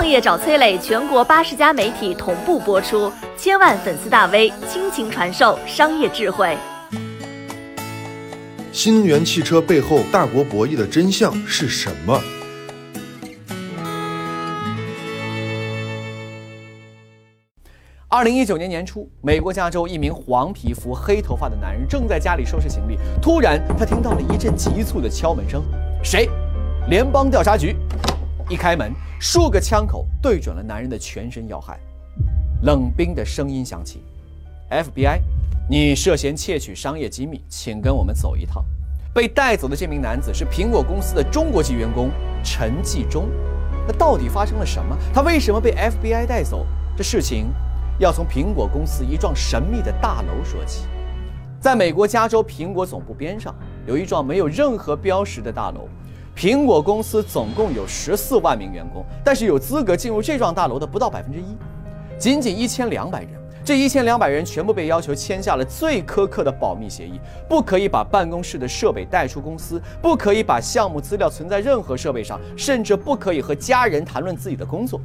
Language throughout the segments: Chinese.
创业找崔磊，全国八十家媒体同步播出，千万粉丝大 V 倾情传授商业智慧。新能源汽车背后大国博弈的真相是什么？二零一九年年初，美国加州一名黄皮肤、黑头发的男人正在家里收拾行李，突然他听到了一阵急促的敲门声。谁？联邦调查局。一开门，数个枪口对准了男人的全身要害。冷冰的声音响起：“FBI，你涉嫌窃取商业机密，请跟我们走一趟。”被带走的这名男子是苹果公司的中国籍员工陈继忠。那到底发生了什么？他为什么被 FBI 带走？这事情。要从苹果公司一幢神秘的大楼说起，在美国加州苹果总部边上有一幢没有任何标识的大楼。苹果公司总共有十四万名员工，但是有资格进入这幢大楼的不到百分之一，仅仅一千两百人。这一千两百人全部被要求签下了最苛刻的保密协议，不可以把办公室的设备带出公司，不可以把项目资料存在任何设备上，甚至不可以和家人谈论自己的工作。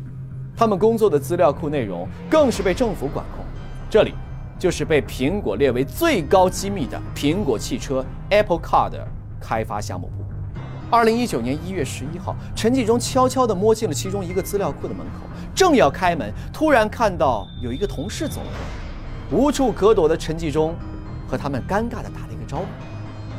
他们工作的资料库内容更是被政府管控。这里就是被苹果列为最高机密的苹果汽车 Apple Car 的开发项目部。二零一九年一月十一号，陈继忠悄悄地摸进了其中一个资料库的门口，正要开门，突然看到有一个同事走了过来。无处可躲的陈继忠和他们尴尬地打了一个招呼。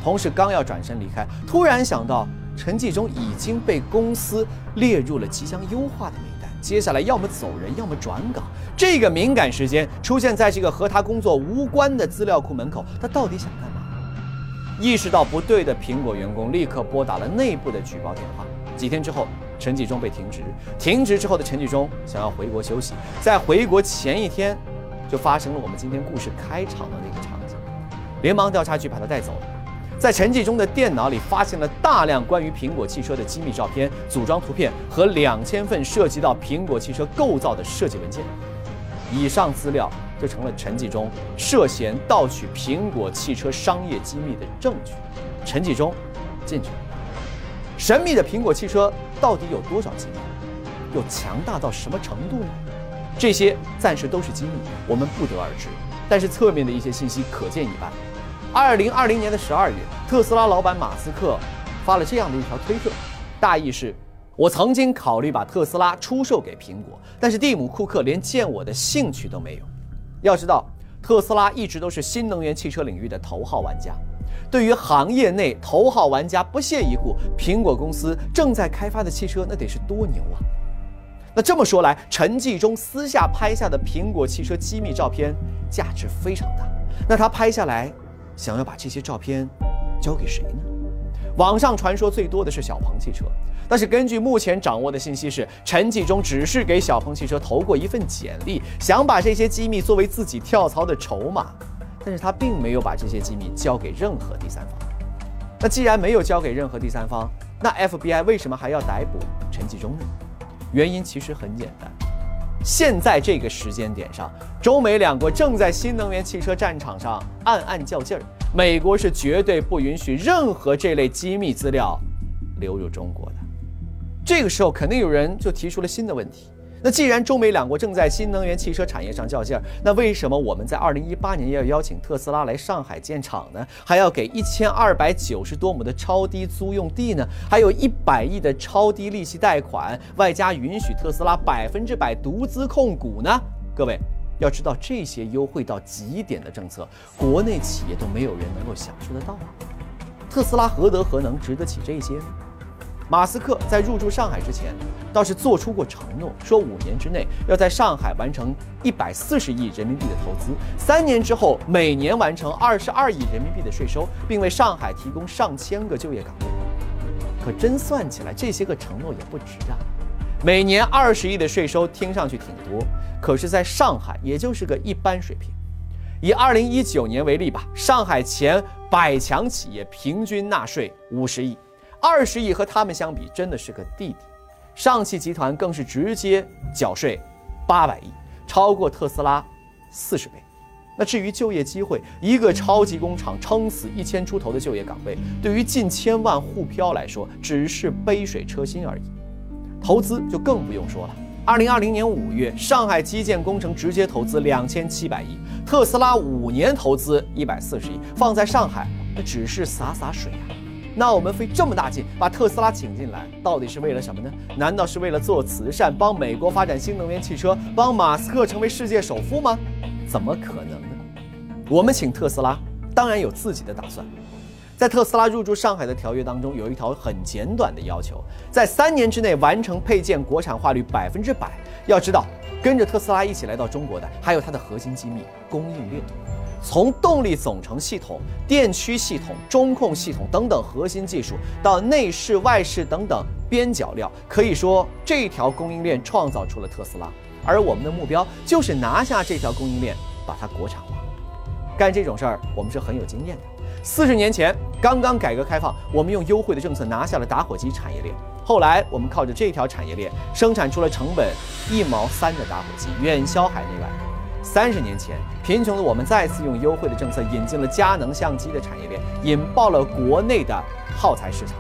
同事刚要转身离开，突然想到陈继忠已经被公司列入了即将优化的名单。接下来要么走人，要么转岗。这个敏感时间出现在这个和他工作无关的资料库门口，他到底想干嘛？意识到不对的苹果员工立刻拨打了内部的举报电话。几天之后，陈继忠被停职。停职之后的陈继忠想要回国休息，在回国前一天，就发生了我们今天故事开场的那个场景。联邦调查局把他带走了。在陈继忠的电脑里发现了大量关于苹果汽车的机密照片、组装图片和两千份涉及到苹果汽车构造的设计文件。以上资料就成了陈继忠涉嫌盗取苹果汽车商业机密的证据。陈继忠进去了。神秘的苹果汽车到底有多少机密？又强大到什么程度呢？这些暂时都是机密，我们不得而知。但是侧面的一些信息可见一斑。二零二零年的十二月，特斯拉老板马斯克发了这样的一条推特，大意是：我曾经考虑把特斯拉出售给苹果，但是蒂姆·库克连见我的兴趣都没有。要知道，特斯拉一直都是新能源汽车领域的头号玩家，对于行业内头号玩家不屑一顾。苹果公司正在开发的汽车，那得是多牛啊！那这么说来，陈继忠私下拍下的苹果汽车机密照片价值非常大。那他拍下来。想要把这些照片交给谁呢？网上传说最多的是小鹏汽车，但是根据目前掌握的信息是，陈继忠只是给小鹏汽车投过一份简历，想把这些机密作为自己跳槽的筹码，但是他并没有把这些机密交给任何第三方。那既然没有交给任何第三方，那 FBI 为什么还要逮捕陈继忠呢？原因其实很简单。现在这个时间点上，中美两国正在新能源汽车战场上暗暗较劲儿。美国是绝对不允许任何这类机密资料流入中国的。这个时候，肯定有人就提出了新的问题。那既然中美两国正在新能源汽车产业上较劲儿，那为什么我们在二零一八年要邀请特斯拉来上海建厂呢？还要给一千二百九十多亩的超低租用地呢？还有一百亿的超低利息贷款，外加允许特斯拉百分之百独资控股呢？各位要知道，这些优惠到极点的政策，国内企业都没有人能够享受得到啊！特斯拉何德何能，值得起这些呢？马斯克在入驻上海之前，倒是做出过承诺，说五年之内要在上海完成一百四十亿人民币的投资，三年之后每年完成二十二亿人民币的税收，并为上海提供上千个就业岗位。可真算起来，这些个承诺也不值啊！每年二十亿的税收听上去挺多，可是在上海也就是个一般水平。以二零一九年为例吧，上海前百强企业平均纳税五十亿。二十亿和他们相比，真的是个弟弟。上汽集团更是直接缴税八百亿，超过特斯拉四十倍。那至于就业机会，一个超级工厂撑死一千出头的就业岗位，对于近千万沪漂来说，只是杯水车薪而已。投资就更不用说了。二零二零年五月，上海基建工程直接投资两千七百亿，特斯拉五年投资一百四十亿，放在上海那只是洒洒水啊。那我们费这么大劲把特斯拉请进来，到底是为了什么呢？难道是为了做慈善，帮美国发展新能源汽车，帮马斯克成为世界首富吗？怎么可能呢？我们请特斯拉，当然有自己的打算。在特斯拉入驻上海的条约当中，有一条很简短的要求，在三年之内完成配件国产化率百分之百。要知道，跟着特斯拉一起来到中国的，还有它的核心机密——供应链。从动力总成系统、电驱系统、中控系统等等核心技术，到内饰、外饰等等边角料，可以说这条供应链创造出了特斯拉。而我们的目标就是拿下这条供应链，把它国产化。干这种事儿，我们是很有经验的。四十年前，刚刚改革开放，我们用优惠的政策拿下了打火机产业链。后来，我们靠着这条产业链，生产出了成本一毛三的打火机，远销海内外。三十年前，贫穷的我们再次用优惠的政策引进了佳能相机的产业链，引爆了国内的耗材市场，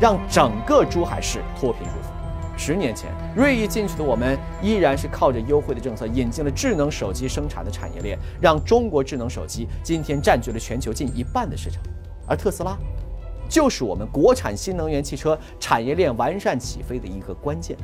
让整个珠海市脱贫入富。十年前，锐意进取的我们依然是靠着优惠的政策引进了智能手机生产的产业链，让中国智能手机今天占据了全球近一半的市场。而特斯拉，就是我们国产新能源汽车产业链完善起飞的一个关键。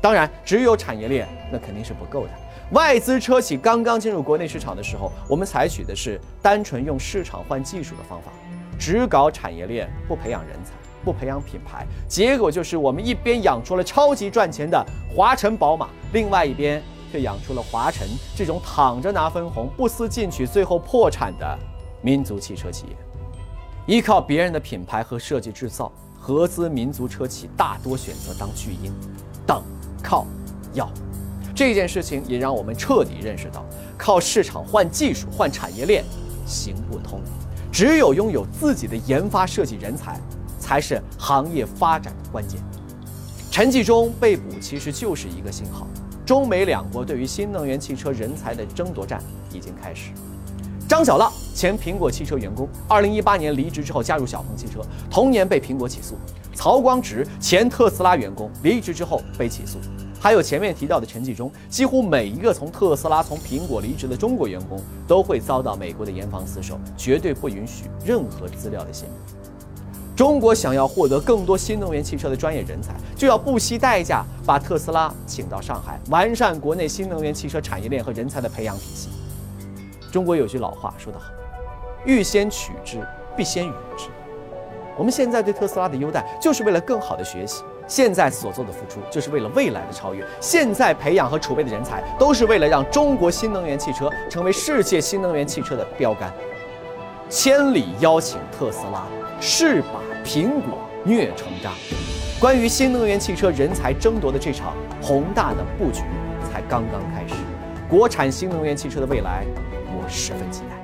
当然，只有产业链那肯定是不够的。外资车企刚刚进入国内市场的时候，我们采取的是单纯用市场换技术的方法，只搞产业链，不培养人才，不培养品牌，结果就是我们一边养出了超级赚钱的华晨宝马，另外一边却养出了华晨这种躺着拿分红、不思进取、最后破产的民族汽车企业。依靠别人的品牌和设计制造，合资民族车企大多选择当巨婴，等、靠、要。这件事情也让我们彻底认识到，靠市场换技术换产业链行不通，只有拥有自己的研发设计人才，才是行业发展的关键。陈继忠被捕其实就是一个信号，中美两国对于新能源汽车人才的争夺战已经开始。张小浪，前苹果汽车员工，二零一八年离职之后加入小鹏汽车，同年被苹果起诉。曹光直，前特斯拉员工，离职之后被起诉。还有前面提到的陈继忠，几乎每一个从特斯拉、从苹果离职的中国员工，都会遭到美国的严防死守，绝对不允许任何资料的泄密。中国想要获得更多新能源汽车的专业人才，就要不惜代价把特斯拉请到上海，完善国内新能源汽车产业链和人才的培养体系。中国有句老话说得好：“欲先取之，必先予之。”我们现在对特斯拉的优待，就是为了更好的学习。现在所做的付出，就是为了未来的超越。现在培养和储备的人才，都是为了让中国新能源汽车成为世界新能源汽车的标杆。千里邀请特斯拉，是把苹果虐成渣。关于新能源汽车人才争夺的这场宏大的布局，才刚刚开始。国产新能源汽车的未来，我十分期待。